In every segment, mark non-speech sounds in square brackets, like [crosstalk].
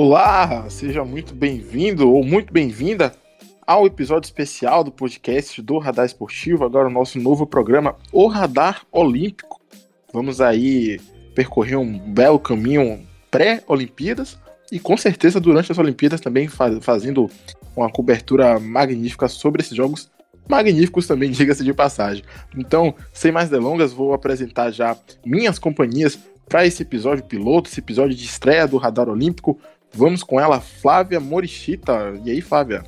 Olá, seja muito bem-vindo ou muito bem-vinda ao episódio especial do podcast do Radar Esportivo, agora o nosso novo programa, O Radar Olímpico. Vamos aí percorrer um belo caminho pré-Olimpíadas e com certeza durante as Olimpíadas também faz, fazendo uma cobertura magnífica sobre esses jogos magníficos também, [laughs] diga-se de passagem. Então, sem mais delongas, vou apresentar já minhas companhias para esse episódio piloto, esse episódio de estreia do Radar Olímpico. Vamos com ela, Flávia Morichita. E aí, Flávia?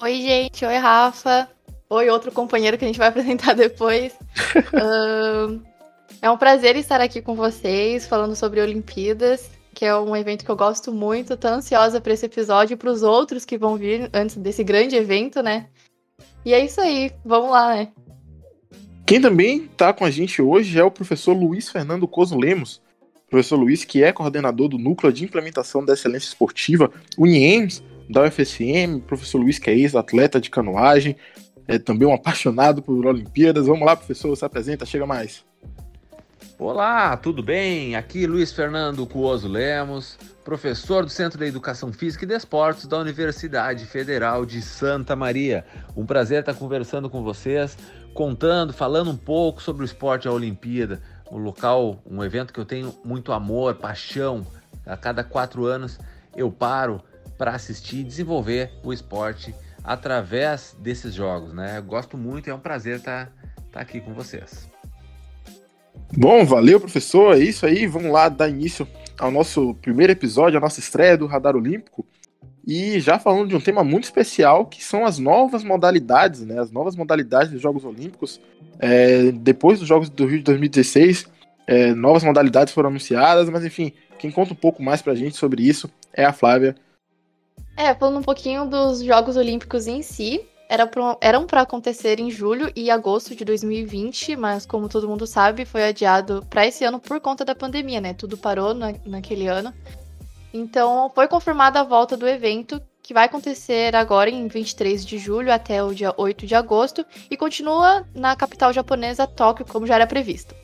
Oi, gente. Oi, Rafa. Oi, outro companheiro que a gente vai [laughs] apresentar depois. uh, é um prazer estar aqui com vocês, falando sobre Olimpíadas, que é um evento que eu gosto muito. Tô ansiosa para esse episódio e para os outros que vão vir antes desse grande evento, né? E é isso aí. Vamos lá, né? Quem também está com a gente hoje é o professor Luiz Fernando Coso Lemos, professor Luiz, que é coordenador do Núcleo de Implementação da Excelência Esportiva, UNIEMS, da UFSM, professor Luiz, que é ex-atleta de canoagem, é também um apaixonado por Olimpíadas. Vamos lá, professor, se apresenta, chega mais. Olá, tudo bem? Aqui Luiz Fernando Cuoso Lemos, professor do Centro de Educação Física e Desportos da Universidade Federal de Santa Maria. Um prazer estar conversando com vocês, contando, falando um pouco sobre o esporte a Olimpíada um local, um evento que eu tenho muito amor, paixão. A cada quatro anos eu paro para assistir e desenvolver o esporte através desses jogos, né? Eu gosto muito e é um prazer estar tá aqui com vocês. Bom, valeu, professor. É isso aí. Vamos lá dar início ao nosso primeiro episódio, a nossa estreia do Radar Olímpico. E já falando de um tema muito especial, que são as novas modalidades, né? As novas modalidades dos Jogos Olímpicos. É, depois dos Jogos do Rio de 2016, é, novas modalidades foram anunciadas, mas enfim, quem conta um pouco mais pra gente sobre isso é a Flávia. É, falando um pouquinho dos Jogos Olímpicos em si, era eram para acontecer em julho e agosto de 2020, mas como todo mundo sabe, foi adiado para esse ano por conta da pandemia, né? Tudo parou na, naquele ano. Então, foi confirmada a volta do evento, que vai acontecer agora em 23 de julho até o dia 8 de agosto e continua na capital japonesa, Tóquio, como já era previsto.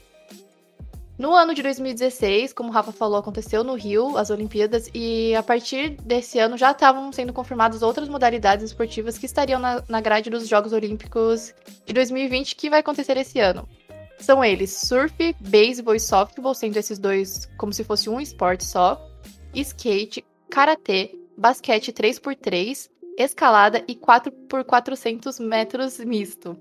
No ano de 2016, como o Rafa falou, aconteceu no Rio as Olimpíadas e a partir desse ano já estavam sendo confirmadas outras modalidades esportivas que estariam na, na grade dos Jogos Olímpicos de 2020 que vai acontecer esse ano. São eles surf, beisebol e softball, sendo esses dois como se fosse um esporte só skate, karatê, basquete 3x3, escalada e 4x400 metros misto.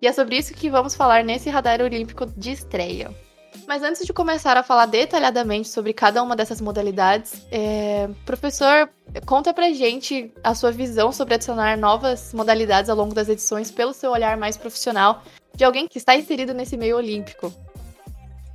E é sobre isso que vamos falar nesse radar olímpico de estreia. Mas antes de começar a falar detalhadamente sobre cada uma dessas modalidades, é... professor, conta pra gente a sua visão sobre adicionar novas modalidades ao longo das edições pelo seu olhar mais profissional de alguém que está inserido nesse meio olímpico.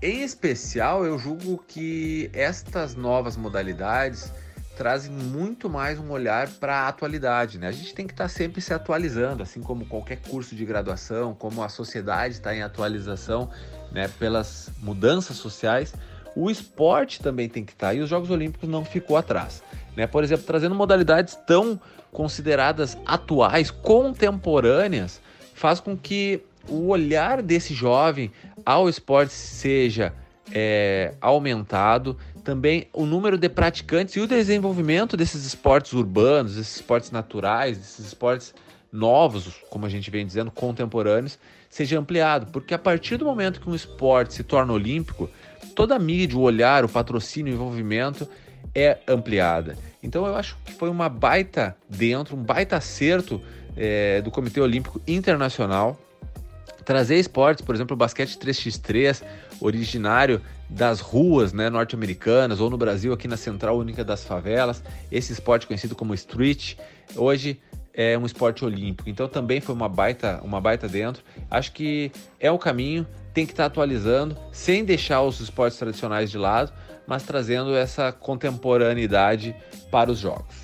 Em especial, eu julgo que estas novas modalidades trazem muito mais um olhar para a atualidade. Né? A gente tem que estar tá sempre se atualizando, assim como qualquer curso de graduação, como a sociedade está em atualização né, pelas mudanças sociais, o esporte também tem que estar tá, e os Jogos Olímpicos não ficou atrás. Né? Por exemplo, trazendo modalidades tão consideradas atuais, contemporâneas, faz com que o olhar desse jovem ao esporte seja é, aumentado, também o número de praticantes e o desenvolvimento desses esportes urbanos, esses esportes naturais, esses esportes novos, como a gente vem dizendo, contemporâneos, seja ampliado, porque a partir do momento que um esporte se torna olímpico, toda a mídia, o olhar, o patrocínio, o envolvimento é ampliada. Então eu acho que foi uma baita dentro, um baita acerto é, do Comitê Olímpico Internacional trazer esportes, por exemplo, o basquete 3x3, originário das ruas né, norte-americanas, ou no Brasil, aqui na Central Única das Favelas, esse esporte conhecido como street, hoje é um esporte olímpico. Então também foi uma baita, uma baita dentro. Acho que é o caminho, tem que estar atualizando, sem deixar os esportes tradicionais de lado, mas trazendo essa contemporaneidade para os jogos.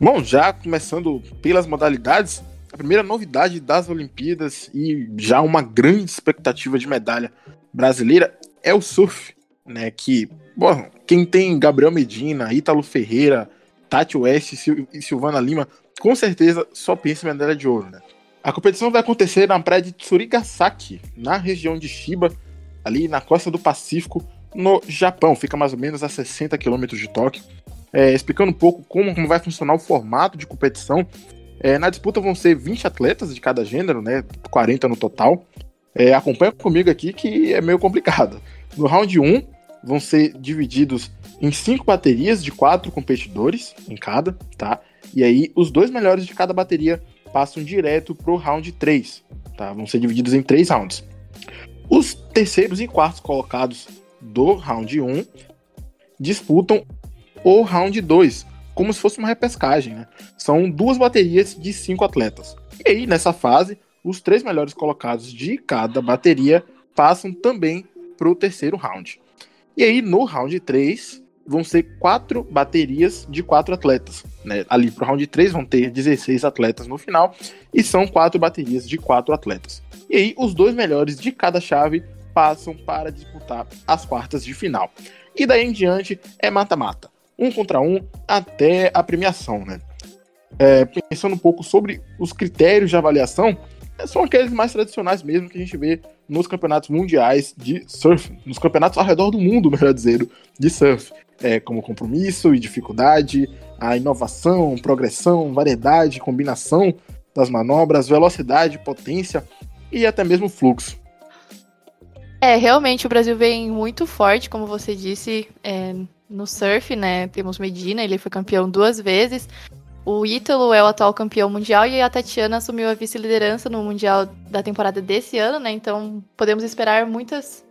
Bom, já começando pelas modalidades, a primeira novidade das Olimpíadas e já uma grande expectativa de medalha brasileira é o surf, né? Que, bom, quem tem Gabriel Medina, Ítalo Ferreira, Tati West e Silvana Lima, com certeza só pensa em medalha de ouro, né? A competição vai acontecer na praia de Tsurigasaki, na região de Shiba, ali na costa do Pacífico, no Japão. Fica mais ou menos a 60 quilômetros de Tóquio. É, explicando um pouco como, como, vai funcionar o formato de competição. É, na disputa vão ser 20 atletas de cada gênero, né? 40 no total. É, acompanha comigo aqui que é meio complicado. No round 1, vão ser divididos em cinco baterias de quatro competidores em cada, tá? E aí, os dois melhores de cada bateria passam direto pro round 3, tá? Vão ser divididos em três rounds. Os terceiros e quartos colocados do round 1 disputam o round 2, como se fosse uma repescagem, né? São duas baterias de cinco atletas. E aí, nessa fase, os três melhores colocados de cada bateria passam também para o terceiro round. E aí, no round 3, vão ser quatro baterias de quatro atletas. Né? Ali para o round 3 vão ter 16 atletas no final, e são quatro baterias de quatro atletas. E aí, os dois melhores de cada chave passam para disputar as quartas de final. E daí em diante é mata-mata. Um contra um até a premiação, né? É, pensando um pouco sobre os critérios de avaliação, é, são aqueles mais tradicionais mesmo que a gente vê nos campeonatos mundiais de surf, nos campeonatos ao redor do mundo, [laughs] melhor dizendo, de surf, é, como compromisso e dificuldade, a inovação, progressão, variedade, combinação das manobras, velocidade, potência e até mesmo fluxo. É, realmente o Brasil vem muito forte, como você disse, é, no surf, né? Temos Medina, ele foi campeão duas vezes. O Ítalo é o atual campeão mundial e a Tatiana assumiu a vice-liderança no Mundial da temporada desse ano, né? Então podemos esperar muitas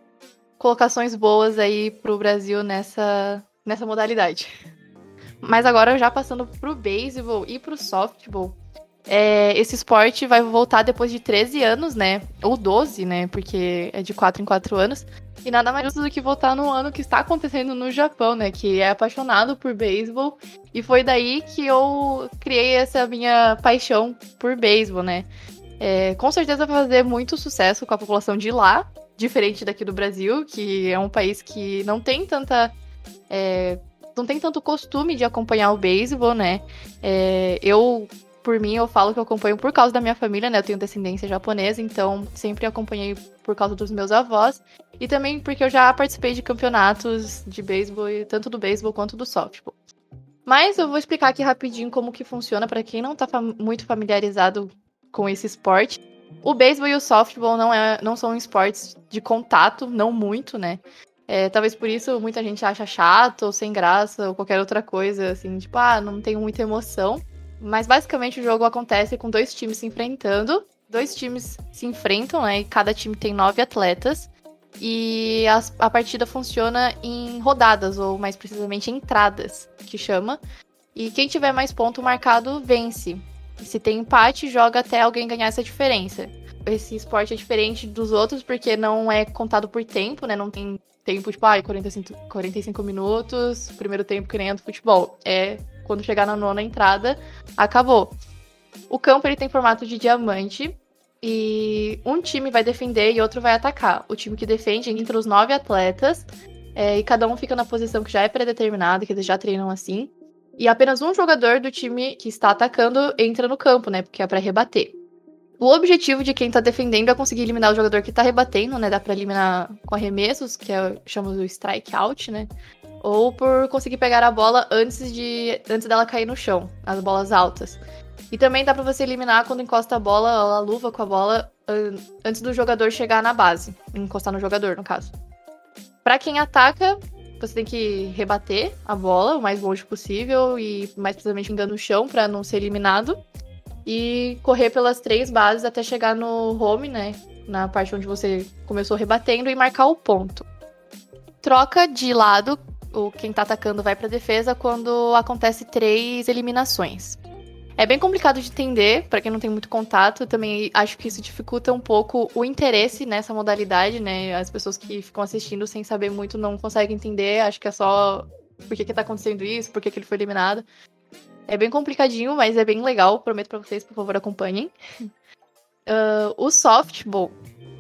colocações boas aí pro Brasil nessa, nessa modalidade. Mas agora já passando pro beisebol e pro softball, é, esse esporte vai voltar depois de 13 anos, né? Ou 12, né? Porque é de 4 em 4 anos. E nada mais justo do que voltar no ano que está acontecendo no Japão, né? Que é apaixonado por beisebol. E foi daí que eu criei essa minha paixão por beisebol, né? É, com certeza vai fazer muito sucesso com a população de lá, diferente daqui do Brasil, que é um país que não tem tanta. É, não tem tanto costume de acompanhar o beisebol, né? É, eu por mim, eu falo que eu acompanho por causa da minha família, né? Eu tenho descendência japonesa, então sempre acompanhei por causa dos meus avós. E também porque eu já participei de campeonatos de beisebol, tanto do beisebol quanto do softball. Mas eu vou explicar aqui rapidinho como que funciona para quem não tá fam muito familiarizado com esse esporte. O beisebol e o softball não, é, não são esportes de contato, não muito, né? É, talvez por isso muita gente acha chato ou sem graça ou qualquer outra coisa, assim, tipo, ah, não tem muita emoção. Mas basicamente o jogo acontece com dois times se enfrentando. Dois times se enfrentam, né? E cada time tem nove atletas. E a, a partida funciona em rodadas, ou mais precisamente entradas, que chama. E quem tiver mais ponto marcado vence. E se tem empate, joga até alguém ganhar essa diferença. Esse esporte é diferente dos outros porque não é contado por tempo, né? Não tem tempo, tipo, ah, 45, 45 minutos, primeiro tempo que nem é do futebol. É quando chegar na nona entrada, acabou. O campo ele tem formato de diamante e um time vai defender e outro vai atacar. O time que defende entra os nove atletas é, e cada um fica na posição que já é predeterminada, que eles já treinam assim. E apenas um jogador do time que está atacando entra no campo, né? Porque é para rebater. O objetivo de quem tá defendendo é conseguir eliminar o jogador que tá rebatendo, né? Dá pra eliminar com arremessos, que é, chamamos o strike out, né? Ou por conseguir pegar a bola antes de antes dela cair no chão, as bolas altas. E também dá para você eliminar quando encosta a bola, a luva com a bola antes do jogador chegar na base, encostar no jogador, no caso. Para quem ataca, você tem que rebater a bola o mais longe possível e mais precisamente ainda no chão para não ser eliminado e correr pelas três bases até chegar no home, né, na parte onde você começou rebatendo e marcar o ponto. Troca de lado o quem tá atacando vai pra defesa quando acontece três eliminações. É bem complicado de entender, para quem não tem muito contato, também acho que isso dificulta um pouco o interesse nessa modalidade, né? As pessoas que ficam assistindo sem saber muito não conseguem entender, acho que é só por que, que tá acontecendo isso, por que, que ele foi eliminado. É bem complicadinho, mas é bem legal, prometo para vocês, por favor, acompanhem. Uh, o softball,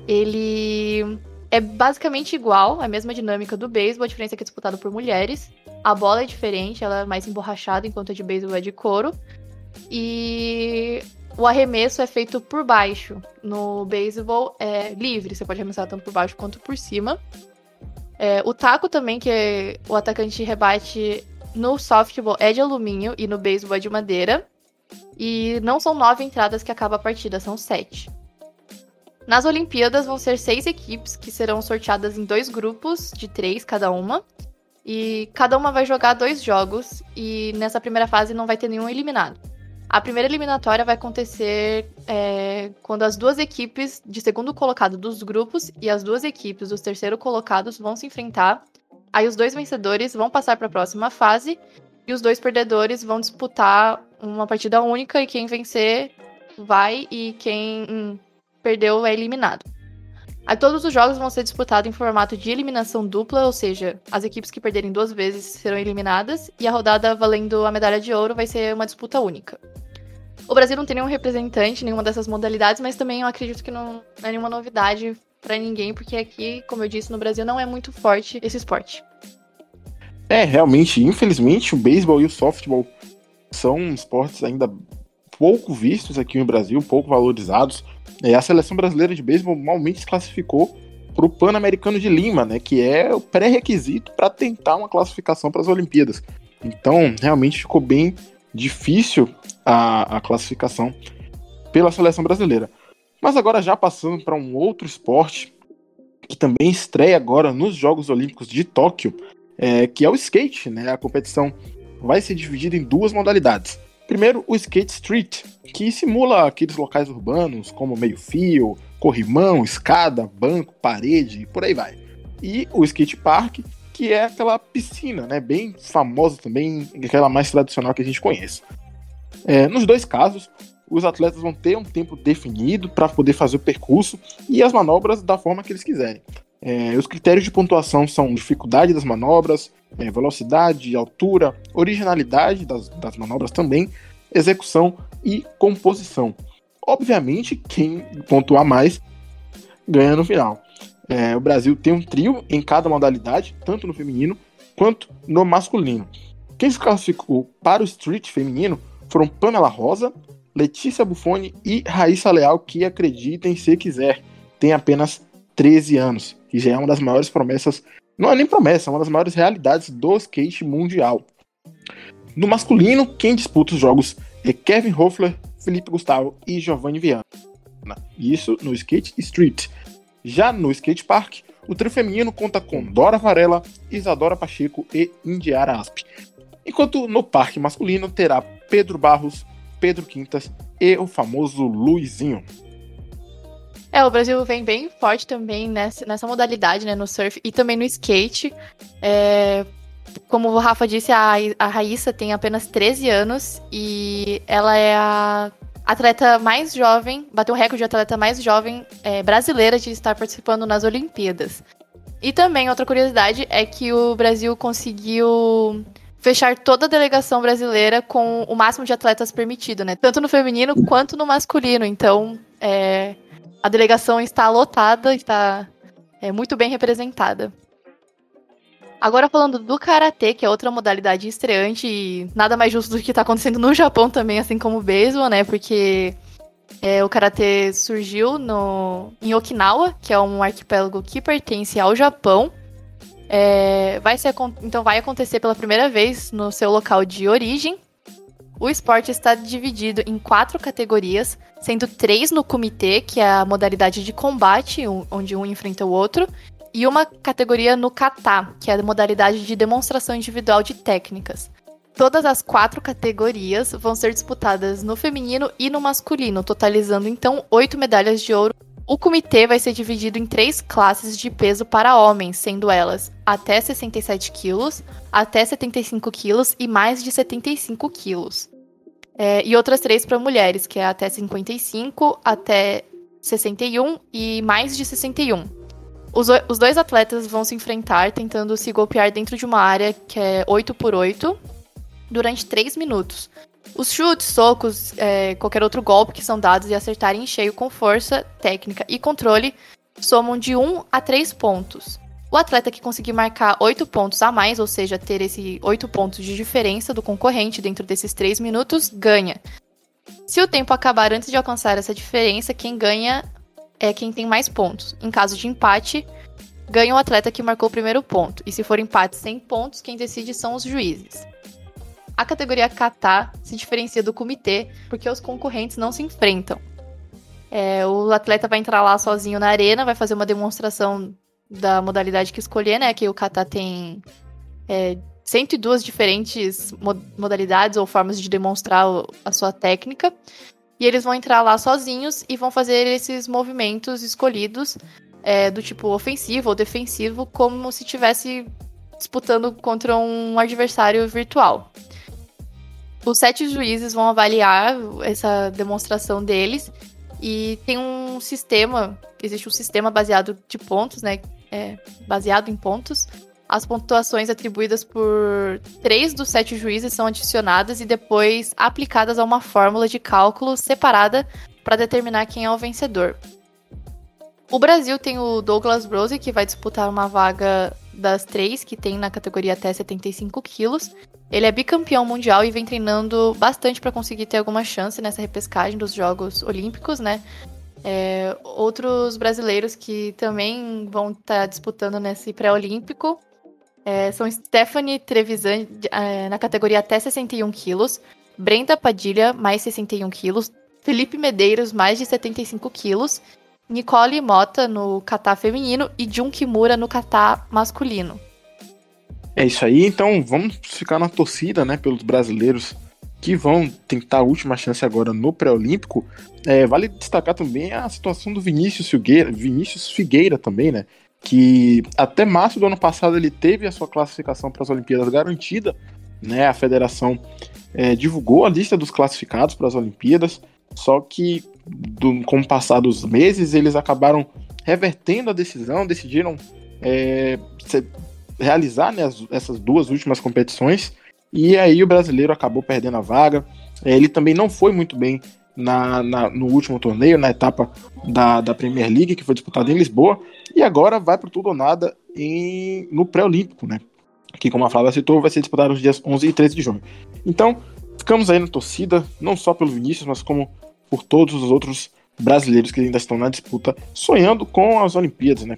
ele é basicamente igual, a mesma dinâmica do beisebol, a diferença é que é disputado por mulheres. A bola é diferente, ela é mais emborrachada, enquanto a de beisebol é de couro. E o arremesso é feito por baixo. No beisebol é livre, você pode arremessar tanto por baixo quanto por cima. É, o taco também, que é, o atacante rebate no softball, é de alumínio e no beisebol é de madeira. E não são nove entradas que acaba a partida, são sete. Nas Olimpíadas vão ser seis equipes que serão sorteadas em dois grupos de três cada uma. E cada uma vai jogar dois jogos e nessa primeira fase não vai ter nenhum eliminado. A primeira eliminatória vai acontecer é, quando as duas equipes de segundo colocado dos grupos e as duas equipes dos terceiro colocados vão se enfrentar. Aí os dois vencedores vão passar para a próxima fase e os dois perdedores vão disputar uma partida única e quem vencer vai e quem perdeu é eliminado. Aí todos os jogos vão ser disputados em formato de eliminação dupla, ou seja, as equipes que perderem duas vezes serão eliminadas, e a rodada valendo a medalha de ouro vai ser uma disputa única. O Brasil não tem nenhum representante nenhuma dessas modalidades, mas também eu acredito que não é nenhuma novidade para ninguém, porque aqui, como eu disse, no Brasil não é muito forte esse esporte. É, realmente, infelizmente, o beisebol e o softball são esportes ainda pouco vistos aqui no Brasil, pouco valorizados. É, a seleção brasileira de beisebol malmente se classificou para o Pan-Americano de Lima, né, que é o pré-requisito para tentar uma classificação para as Olimpíadas. Então, realmente ficou bem difícil a, a classificação pela seleção brasileira. Mas agora já passando para um outro esporte que também estreia agora nos Jogos Olímpicos de Tóquio, é, que é o skate, né? A competição vai ser dividida em duas modalidades. Primeiro, o skate street, que simula aqueles locais urbanos como meio-fio, corrimão, escada, banco, parede e por aí vai. E o skate park, que é aquela piscina, né, bem famosa também, aquela mais tradicional que a gente conhece. É, nos dois casos, os atletas vão ter um tempo definido para poder fazer o percurso e as manobras da forma que eles quiserem. É, os critérios de pontuação são dificuldade das manobras, é, velocidade, altura, originalidade das, das manobras também, execução e composição. Obviamente, quem pontuar mais ganha no final. É, o Brasil tem um trio em cada modalidade, tanto no feminino quanto no masculino. Quem se classificou para o street feminino foram Pamela Rosa, Letícia Buffoni e Raíssa Leal, que acreditem se quiser, tem apenas 13 anos que já é uma das maiores promessas, não é nem promessa, é uma das maiores realidades do skate mundial. No masculino, quem disputa os jogos é Kevin Hoffler, Felipe Gustavo e Giovanni Viana. Isso no skate street. Já no skate park, o trio feminino conta com Dora Varela, Isadora Pacheco e Indiara Asp. Enquanto no parque masculino terá Pedro Barros, Pedro Quintas e o famoso Luizinho. É, o Brasil vem bem forte também nessa, nessa modalidade, né, no surf e também no skate. É, como o Rafa disse, a, a Raíssa tem apenas 13 anos e ela é a atleta mais jovem, bateu o recorde de atleta mais jovem é, brasileira de estar participando nas Olimpíadas. E também, outra curiosidade é que o Brasil conseguiu fechar toda a delegação brasileira com o máximo de atletas permitido, né? Tanto no feminino quanto no masculino. Então, é, a delegação está lotada, está é, muito bem representada. Agora falando do karatê, que é outra modalidade estreante e nada mais justo do que está acontecendo no Japão também, assim como o beisebol, né? Porque é, o karatê surgiu no, em Okinawa, que é um arquipélago que pertence ao Japão. É, vai ser, então vai acontecer pela primeira vez no seu local de origem, o esporte está dividido em quatro categorias, sendo três no comitê, que é a modalidade de combate, onde um enfrenta o outro, e uma categoria no kata, que é a modalidade de demonstração individual de técnicas. Todas as quatro categorias vão ser disputadas no feminino e no masculino, totalizando então oito medalhas de ouro. O comitê vai ser dividido em três classes de peso para homens, sendo elas até 67 quilos, até 75 quilos e mais de 75 quilos. É, e outras três para mulheres, que é até 55, até 61 e mais de 61. Os, os dois atletas vão se enfrentar tentando se golpear dentro de uma área que é 8 por 8 durante 3 minutos. Os chutes, socos, é, qualquer outro golpe que são dados e acertarem em cheio com força, técnica e controle somam de 1 a 3 pontos. O atleta que conseguir marcar 8 pontos a mais, ou seja, ter esse 8 pontos de diferença do concorrente dentro desses 3 minutos, ganha. Se o tempo acabar antes de alcançar essa diferença, quem ganha é quem tem mais pontos. Em caso de empate, ganha o atleta que marcou o primeiro ponto. E se for empate sem pontos, quem decide são os juízes. A categoria kata se diferencia do comitê porque os concorrentes não se enfrentam. É, o atleta vai entrar lá sozinho na arena, vai fazer uma demonstração da modalidade que escolher, né? Que o kata tem é, 102 diferentes modalidades ou formas de demonstrar a sua técnica. E eles vão entrar lá sozinhos e vão fazer esses movimentos escolhidos é, do tipo ofensivo ou defensivo, como se estivesse disputando contra um adversário virtual. Os sete juízes vão avaliar essa demonstração deles e tem um sistema, existe um sistema baseado de pontos, né? É, baseado em pontos. As pontuações atribuídas por três dos sete juízes são adicionadas e depois aplicadas a uma fórmula de cálculo separada para determinar quem é o vencedor. O Brasil tem o Douglas Rose, que vai disputar uma vaga das três que tem na categoria até 75 quilos. Ele é bicampeão mundial e vem treinando bastante para conseguir ter alguma chance nessa repescagem dos Jogos Olímpicos, né? É, outros brasileiros que também vão estar tá disputando nesse pré-olímpico é, são Stephanie Trevisan é, na categoria até 61 quilos, Brenda Padilha, mais 61 quilos, Felipe Medeiros, mais de 75 quilos, Nicole Mota no kata feminino e Jun Kimura no kata masculino. É isso aí, então vamos ficar na torcida, né, pelos brasileiros que vão tentar a última chance agora no pré-olímpico. É, vale destacar também a situação do Vinícius Figueira, Vinícius Figueira também, né, que até março do ano passado ele teve a sua classificação para as Olimpíadas garantida, né, a federação é, divulgou a lista dos classificados para as Olimpíadas, só que do, com o passar dos meses, eles acabaram revertendo a decisão, decidiram é, realizar né, as, essas duas últimas competições, e aí o brasileiro acabou perdendo a vaga. É, ele também não foi muito bem na, na, no último torneio, na etapa da, da Premier League, que foi disputada em Lisboa, e agora vai para tudo ou nada em, no pré-olímpico, né? Que, como a Flávia citou, vai ser disputado nos dias 11 e 13 de junho. Então, ficamos aí na torcida, não só pelo Vinícius, mas como por todos os outros brasileiros que ainda estão na disputa, sonhando com as Olimpíadas, né?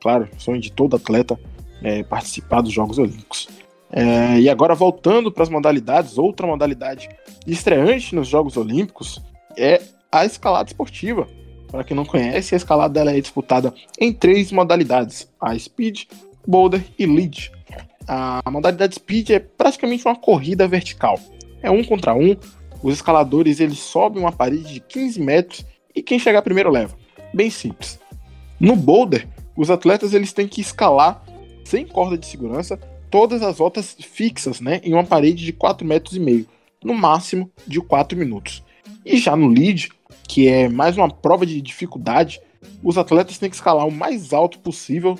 Claro, sonho de todo atleta é, participar dos Jogos Olímpicos. É, e agora voltando para as modalidades, outra modalidade estreante nos Jogos Olímpicos é a escalada esportiva. Para quem não conhece, a escalada dela é disputada em três modalidades: a speed, boulder e lead. A modalidade speed é praticamente uma corrida vertical. É um contra um, os escaladores eles sobem uma parede de 15 metros e quem chegar primeiro leva. Bem simples. No boulder, os atletas eles têm que escalar sem corda de segurança todas as voltas fixas, né, em uma parede de 4 metros e meio, no máximo de 4 minutos. E já no lead, que é mais uma prova de dificuldade, os atletas têm que escalar o mais alto possível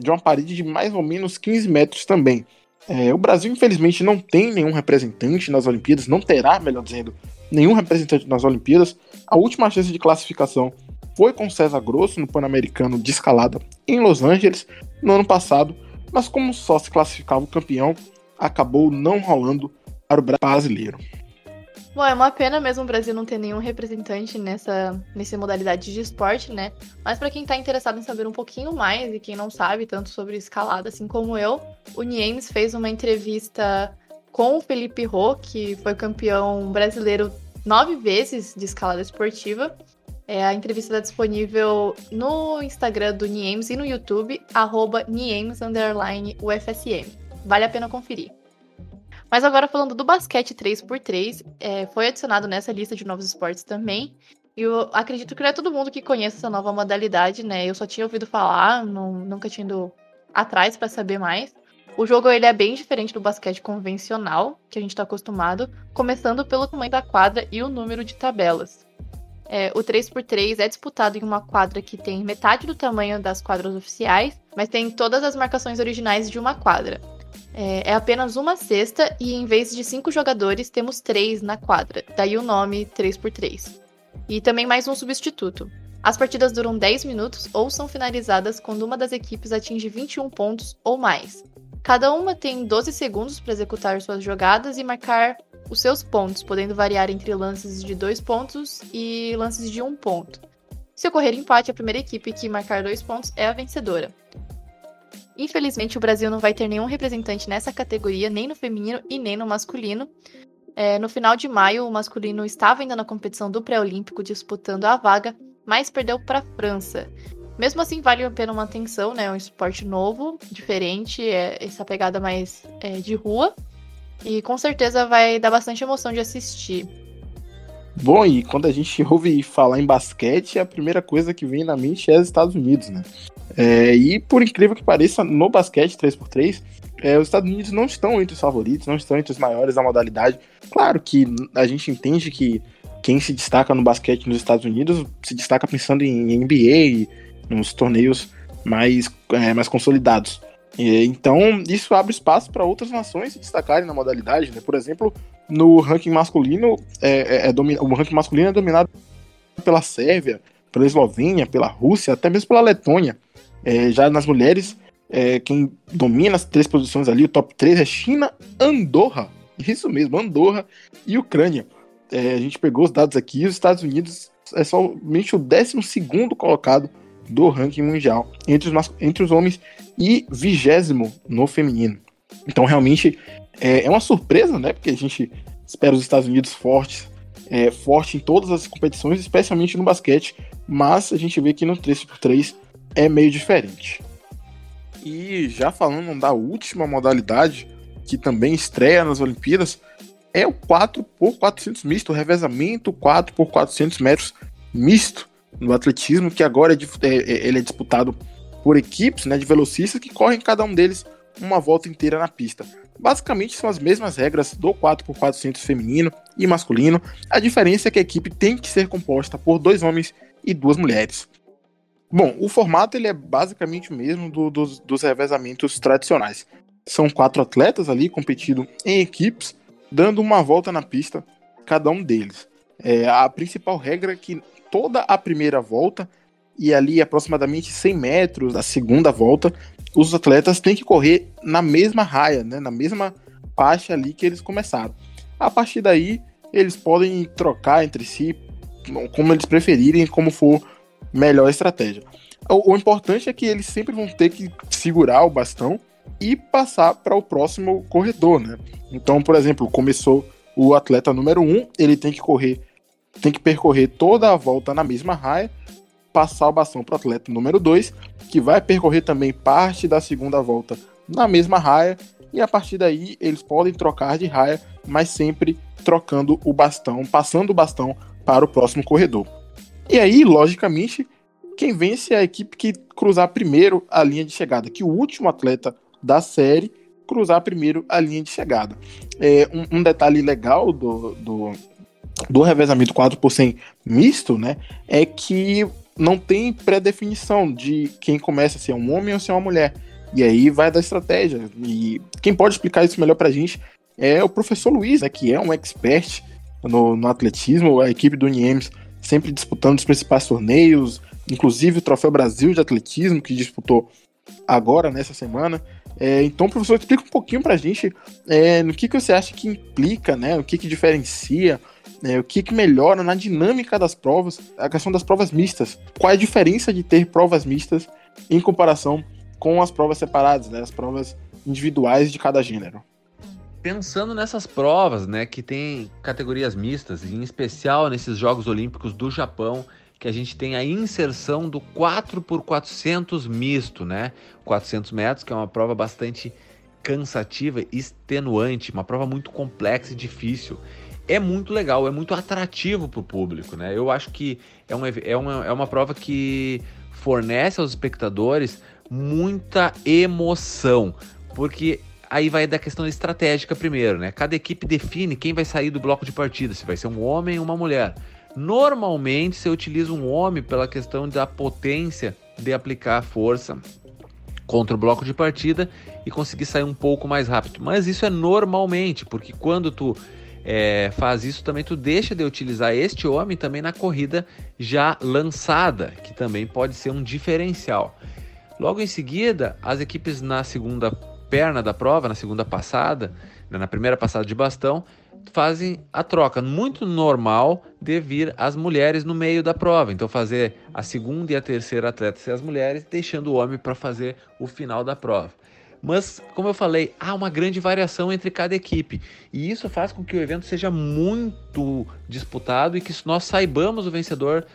de uma parede de mais ou menos 15 metros também, é, o Brasil, infelizmente, não tem nenhum representante nas Olimpíadas, não terá, melhor dizendo, nenhum representante nas Olimpíadas. A última chance de classificação foi com César Grosso no Pan-Americano de escalada em Los Angeles no ano passado, mas como só se classificava o campeão, acabou não rolando para o brasileiro. Bom, é uma pena mesmo o Brasil não ter nenhum representante nessa, nessa modalidade de esporte, né? Mas para quem está interessado em saber um pouquinho mais e quem não sabe tanto sobre escalada, assim como eu, o Niemes fez uma entrevista com o Felipe Rô, que foi campeão brasileiro nove vezes de escalada esportiva. É, a entrevista está disponível no Instagram do Niemes e no YouTube, arroba Niemes_UFSM. Vale a pena conferir. Mas agora falando do basquete 3x3, é, foi adicionado nessa lista de novos esportes também. E eu acredito que não é todo mundo que conhece essa nova modalidade, né? Eu só tinha ouvido falar, não, nunca tinha ido atrás para saber mais. O jogo ele é bem diferente do basquete convencional, que a gente está acostumado, começando pelo tamanho da quadra e o número de tabelas. É, o 3x3 é disputado em uma quadra que tem metade do tamanho das quadras oficiais, mas tem todas as marcações originais de uma quadra. É, é, apenas uma cesta e em vez de cinco jogadores, temos três na quadra. Daí o nome 3x3. E também mais um substituto. As partidas duram 10 minutos ou são finalizadas quando uma das equipes atinge 21 pontos ou mais. Cada uma tem 12 segundos para executar suas jogadas e marcar os seus pontos, podendo variar entre lances de dois pontos e lances de um ponto. Se ocorrer empate, a primeira equipe que marcar dois pontos é a vencedora. Infelizmente, o Brasil não vai ter nenhum representante nessa categoria, nem no feminino e nem no masculino. É, no final de maio, o masculino estava ainda na competição do pré-olímpico, disputando a vaga, mas perdeu para a França. Mesmo assim, vale a pena uma atenção, né? É um esporte novo, diferente, é essa pegada mais é, de rua. E com certeza vai dar bastante emoção de assistir. Bom, e quando a gente [laughs] ouve falar em basquete, a primeira coisa que vem na mente é os Estados Unidos, né? É, e por incrível que pareça, no basquete 3x3, é, os Estados Unidos não estão entre os favoritos, não estão entre os maiores da modalidade. Claro que a gente entende que quem se destaca no basquete nos Estados Unidos se destaca pensando em NBA, nos torneios mais, é, mais consolidados. E, então, isso abre espaço para outras nações se destacarem na modalidade. Né? Por exemplo, no ranking masculino, é, é, é o ranking masculino é dominado pela Sérvia, pela Eslovênia, pela Rússia, até mesmo pela Letônia. É, já nas mulheres, é, quem domina as três posições ali, o top 3 é China, Andorra, isso mesmo, Andorra e Ucrânia. É, a gente pegou os dados aqui, os Estados Unidos é somente o 12 colocado do ranking mundial entre os, entre os homens e vigésimo no feminino. Então, realmente, é, é, uma surpresa, né? Porque a gente espera os Estados Unidos fortes, é, forte em todas as competições, especialmente no basquete, mas a gente vê que no 3x3 é meio diferente. E já falando da última modalidade, que também estreia nas Olimpíadas, é o 4x400 misto, o revezamento 4x400 metros misto no atletismo, que agora é, é, é, ele é disputado por equipes né, de velocistas que correm cada um deles uma volta inteira na pista. Basicamente são as mesmas regras do 4x400 feminino e masculino. A diferença é que a equipe tem que ser composta por dois homens e duas mulheres. Bom, o formato ele é basicamente o mesmo do, dos, dos revezamentos tradicionais. São quatro atletas ali competindo em equipes, dando uma volta na pista, cada um deles. É, a principal regra é que toda a primeira volta e ali aproximadamente 100 metros da segunda volta, os atletas têm que correr na mesma raia, né, na mesma faixa ali que eles começaram. A partir daí, eles podem trocar entre si como eles preferirem, como for melhor estratégia. O, o importante é que eles sempre vão ter que segurar o bastão e passar para o próximo corredor, né? Então, por exemplo, começou o atleta número 1, um, ele tem que correr tem que percorrer toda a volta na mesma raia, passar o bastão para o atleta número 2, que vai percorrer também parte da segunda volta na mesma raia, e a partir daí eles podem trocar de raia, mas sempre trocando o bastão, passando o bastão para o próximo corredor. E aí, logicamente, quem vence é a equipe que cruzar primeiro a linha de chegada, que o último atleta da série cruzar primeiro a linha de chegada. É, um, um detalhe legal do, do, do revezamento 4 por 100 misto, né, é que não tem pré-definição de quem começa a ser um homem ou ser uma mulher. E aí vai da estratégia. E quem pode explicar isso melhor pra gente é o professor Luiz, né, que é um expert no, no atletismo, a equipe do Niemes sempre disputando os principais torneios, inclusive o Troféu Brasil de Atletismo, que disputou agora, nessa semana. É, então, professor, explica um pouquinho pra gente é, no que, que você acha que implica, né, o que, que diferencia, é, o que, que melhora na dinâmica das provas, a questão das provas mistas. Qual é a diferença de ter provas mistas em comparação com as provas separadas, né, as provas individuais de cada gênero? Pensando nessas provas, né, que tem categorias mistas, em especial nesses Jogos Olímpicos do Japão, que a gente tem a inserção do 4 por 400 misto, né? 400 metros, que é uma prova bastante cansativa, extenuante, uma prova muito complexa e difícil é muito legal, é muito atrativo para o público, né? Eu acho que é uma, é, uma, é uma prova que fornece aos espectadores muita emoção, porque aí vai da questão estratégica primeiro, né? Cada equipe define quem vai sair do bloco de partida, se vai ser um homem ou uma mulher. Normalmente você utiliza um homem pela questão da potência de aplicar força contra o bloco de partida e conseguir sair um pouco mais rápido. Mas isso é normalmente, porque quando tu é, faz isso também, tu deixa de utilizar este homem também na corrida já lançada, que também pode ser um diferencial. Logo em seguida, as equipes na segunda perna da prova, na segunda passada, né, na primeira passada de bastão, fazem a troca. Muito normal de vir as mulheres no meio da prova. Então, fazer a segunda e a terceira atleta ser as mulheres, deixando o homem para fazer o final da prova. Mas, como eu falei, há uma grande variação entre cada equipe. E isso faz com que o evento seja muito disputado e que nós saibamos o vencedor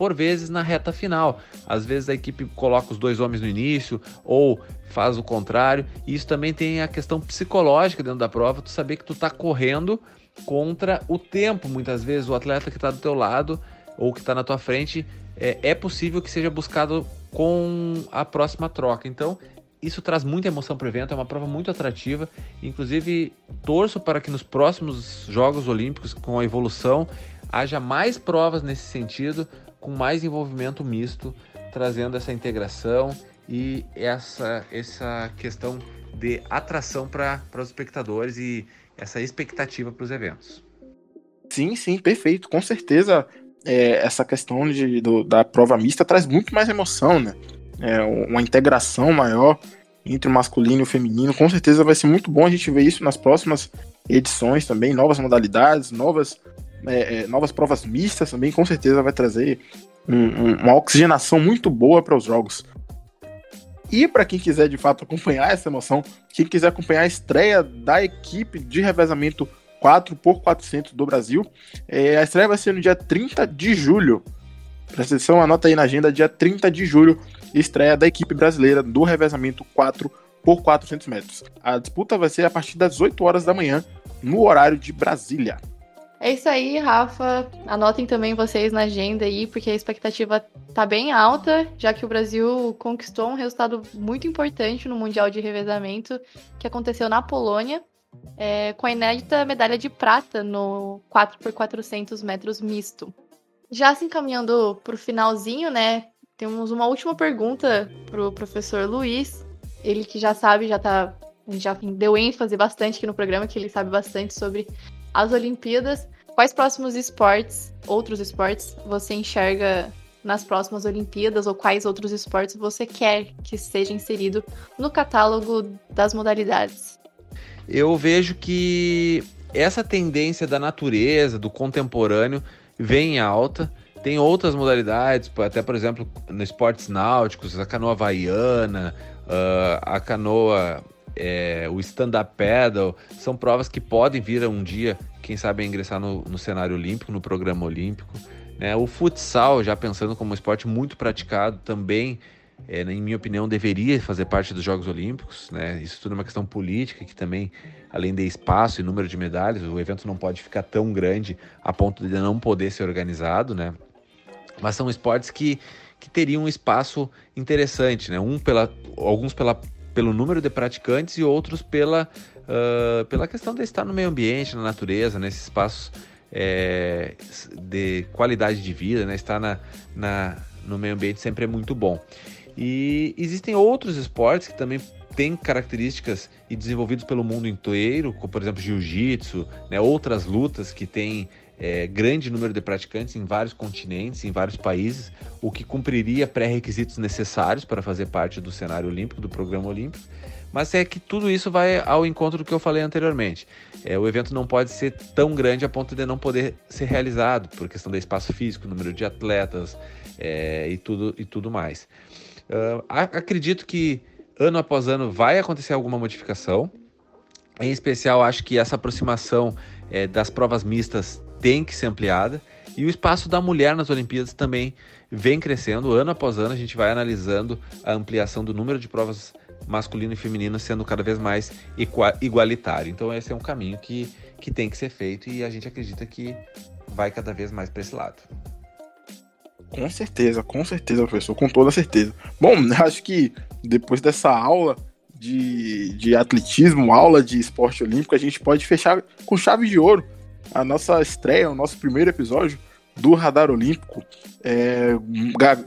por vezes na reta final. Às vezes a equipe coloca os dois homens no início ou faz o contrário. E isso também tem a questão psicológica dentro da prova, tu saber que tu está correndo contra o tempo. Muitas vezes o atleta que está do teu lado ou que está na tua frente é, é possível que seja buscado com a próxima troca. Então isso traz muita emoção para o evento, é uma prova muito atrativa. Inclusive, torço para que nos próximos Jogos Olímpicos, com a evolução, haja mais provas nesse sentido, com mais envolvimento misto, trazendo essa integração e essa, essa questão de atração para os espectadores e essa expectativa para os eventos. Sim, sim, perfeito. Com certeza, é, essa questão de, do, da prova mista traz muito mais emoção, né? É, uma integração maior entre o masculino e o feminino. Com certeza vai ser muito bom a gente ver isso nas próximas edições também, novas modalidades, novas é, é, novas provas mistas também, com certeza vai trazer um, um, uma oxigenação muito boa para os jogos. E para quem quiser de fato acompanhar essa emoção, quem quiser acompanhar a estreia da equipe de revezamento 4x400 do Brasil, é, a estreia vai ser no dia 30 de julho. Presta atenção, anota aí na agenda, dia 30 de julho, estreia da equipe brasileira do revezamento 4 por 400 metros. A disputa vai ser a partir das 8 horas da manhã, no horário de Brasília. É isso aí, Rafa. Anotem também vocês na agenda aí, porque a expectativa tá bem alta, já que o Brasil conquistou um resultado muito importante no Mundial de Revezamento, que aconteceu na Polônia, é, com a inédita medalha de prata no 4x400 metros misto. Já se encaminhando para o finalzinho, né? Temos uma última pergunta para o professor Luiz. Ele que já sabe, já tá. Já deu ênfase bastante aqui no programa, que ele sabe bastante sobre as Olimpíadas, quais próximos esportes, outros esportes, você enxerga nas próximas Olimpíadas ou quais outros esportes você quer que seja inserido no catálogo das modalidades? Eu vejo que essa tendência da natureza, do contemporâneo, vem em alta. Tem outras modalidades, até por exemplo, nos esportes náuticos, a canoa havaiana, uh, a canoa é, o stand-up paddle, são provas que podem vir um dia, quem sabe, ingressar no, no cenário olímpico, no programa olímpico. Né? O futsal, já pensando como um esporte muito praticado, também, é, em minha opinião, deveria fazer parte dos Jogos Olímpicos. Né? Isso tudo é uma questão política, que também, além de espaço e número de medalhas, o evento não pode ficar tão grande a ponto de não poder ser organizado, né? Mas são esportes que, que teriam um espaço interessante, né? Um pela, alguns pela pelo número de praticantes e outros pela, uh, pela questão de estar no meio ambiente, na natureza, nesses espaços é, de qualidade de vida, né? estar na, na, no meio ambiente sempre é muito bom. E existem outros esportes que também têm características e desenvolvidos pelo mundo inteiro, como por exemplo jiu-jitsu, né? outras lutas que têm é, grande número de praticantes em vários continentes, em vários países, o que cumpriria pré-requisitos necessários para fazer parte do cenário olímpico, do programa olímpico. Mas é que tudo isso vai ao encontro do que eu falei anteriormente. É, o evento não pode ser tão grande a ponto de não poder ser realizado, por questão do espaço físico, número de atletas é, e, tudo, e tudo mais. Uh, acredito que ano após ano vai acontecer alguma modificação. Em especial, acho que essa aproximação é, das provas mistas tem que ser ampliada. E o espaço da mulher nas Olimpíadas também vem crescendo. Ano após ano, a gente vai analisando a ampliação do número de provas masculino e feminino sendo cada vez mais igualitário. Então, esse é um caminho que, que tem que ser feito e a gente acredita que vai cada vez mais para esse lado. Com certeza, com certeza, professor, com toda certeza. Bom, [laughs] acho que depois dessa aula de, de atletismo, aula de esporte olímpico, a gente pode fechar com chave de ouro a nossa estreia, o nosso primeiro episódio do Radar Olímpico. É,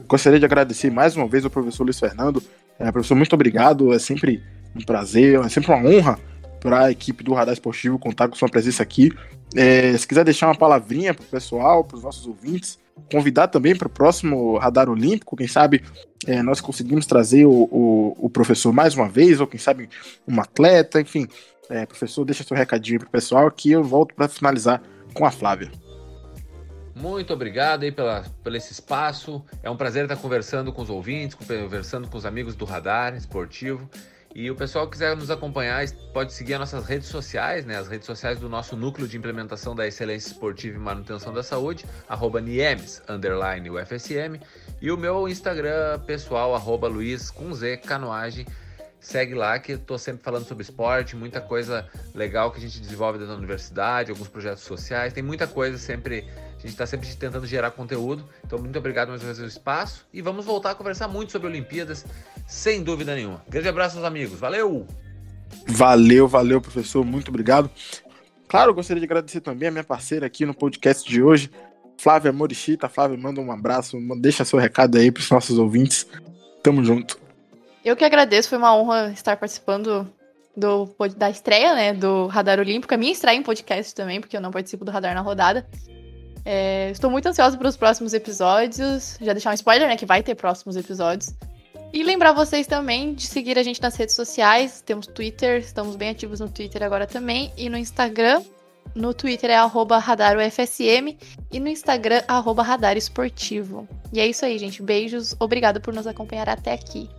gostaria de agradecer mais uma vez ao professor Luiz Fernando. É, professor, muito obrigado. É sempre um prazer, é sempre uma honra para a equipe do Radar Esportivo contar com sua presença aqui. É, se quiser deixar uma palavrinha para o pessoal, para os nossos ouvintes, convidar também para o próximo Radar Olímpico, quem sabe é, nós conseguimos trazer o, o, o, professor mais uma vez, ou quem sabe um atleta, enfim, É, professor, deixa seu recadinho pro pessoal que eu volto para finalizar com a Flávia. Muito obrigado aí pela, pelo esse espaço. É um prazer estar conversando com os ouvintes, conversando com os amigos do Radar Esportivo. E o pessoal que quiser nos acompanhar pode seguir as nossas redes sociais, né? As redes sociais do nosso núcleo de implementação da excelência esportiva e manutenção da saúde, arroba Niemes, underline UFSM, e o meu Instagram pessoal, arroba Luiz com Z, canoagem. Segue lá que estou sempre falando sobre esporte, muita coisa legal que a gente desenvolve dentro da universidade, alguns projetos sociais, tem muita coisa sempre a gente está sempre tentando gerar conteúdo. Então, muito obrigado mais uma vez pelo espaço. E vamos voltar a conversar muito sobre Olimpíadas, sem dúvida nenhuma. Grande abraço aos amigos. Valeu! Valeu, valeu, professor. Muito obrigado. Claro, eu gostaria de agradecer também a minha parceira aqui no podcast de hoje, Flávia Morichita. Flávia, manda um abraço, deixa seu recado aí para os nossos ouvintes. Tamo junto. Eu que agradeço, foi uma honra estar participando do, da estreia, né, do Radar Olímpico. A minha estreia em podcast também, porque eu não participo do Radar na rodada. É, estou muito ansiosa para os próximos episódios. Já deixar um spoiler, né? Que vai ter próximos episódios. E lembrar vocês também de seguir a gente nas redes sociais. Temos Twitter, estamos bem ativos no Twitter agora também. E no Instagram. No Twitter é radarufsm e no Instagram radaresportivo. E é isso aí, gente. Beijos. Obrigado por nos acompanhar até aqui.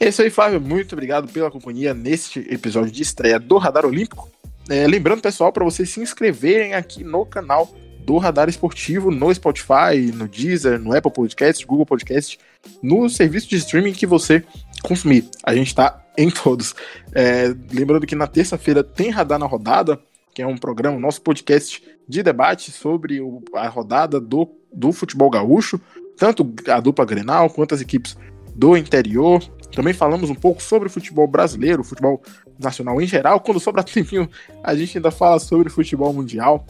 É isso aí, Flávio. Muito obrigado pela companhia neste episódio de estreia do Radar Olímpico. É, lembrando, pessoal, para vocês se inscreverem aqui no canal do Radar Esportivo no Spotify, no Deezer, no Apple Podcast, Google Podcast, no serviço de streaming que você consumir. A gente está em todos. É, lembrando que na terça-feira tem Radar na Rodada, que é um programa, nosso podcast de debate sobre o, a rodada do, do futebol gaúcho, tanto a dupla Grenal quanto as equipes do interior. Também falamos um pouco sobre o futebol brasileiro, futebol nacional em geral. Quando sobra [laughs] tempinho, a gente ainda fala sobre o futebol mundial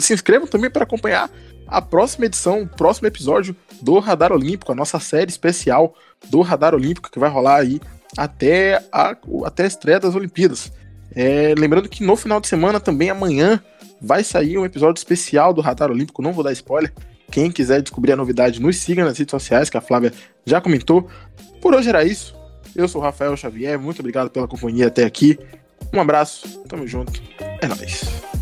se inscrevam também para acompanhar a próxima edição, o próximo episódio do Radar Olímpico, a nossa série especial do Radar Olímpico, que vai rolar aí até a, até a estreia das Olimpíadas. É, lembrando que no final de semana, também amanhã, vai sair um episódio especial do Radar Olímpico, não vou dar spoiler. Quem quiser descobrir a novidade, nos siga nas redes sociais, que a Flávia já comentou. Por hoje era isso. Eu sou o Rafael Xavier, muito obrigado pela companhia até aqui. Um abraço, tamo junto, é nóis.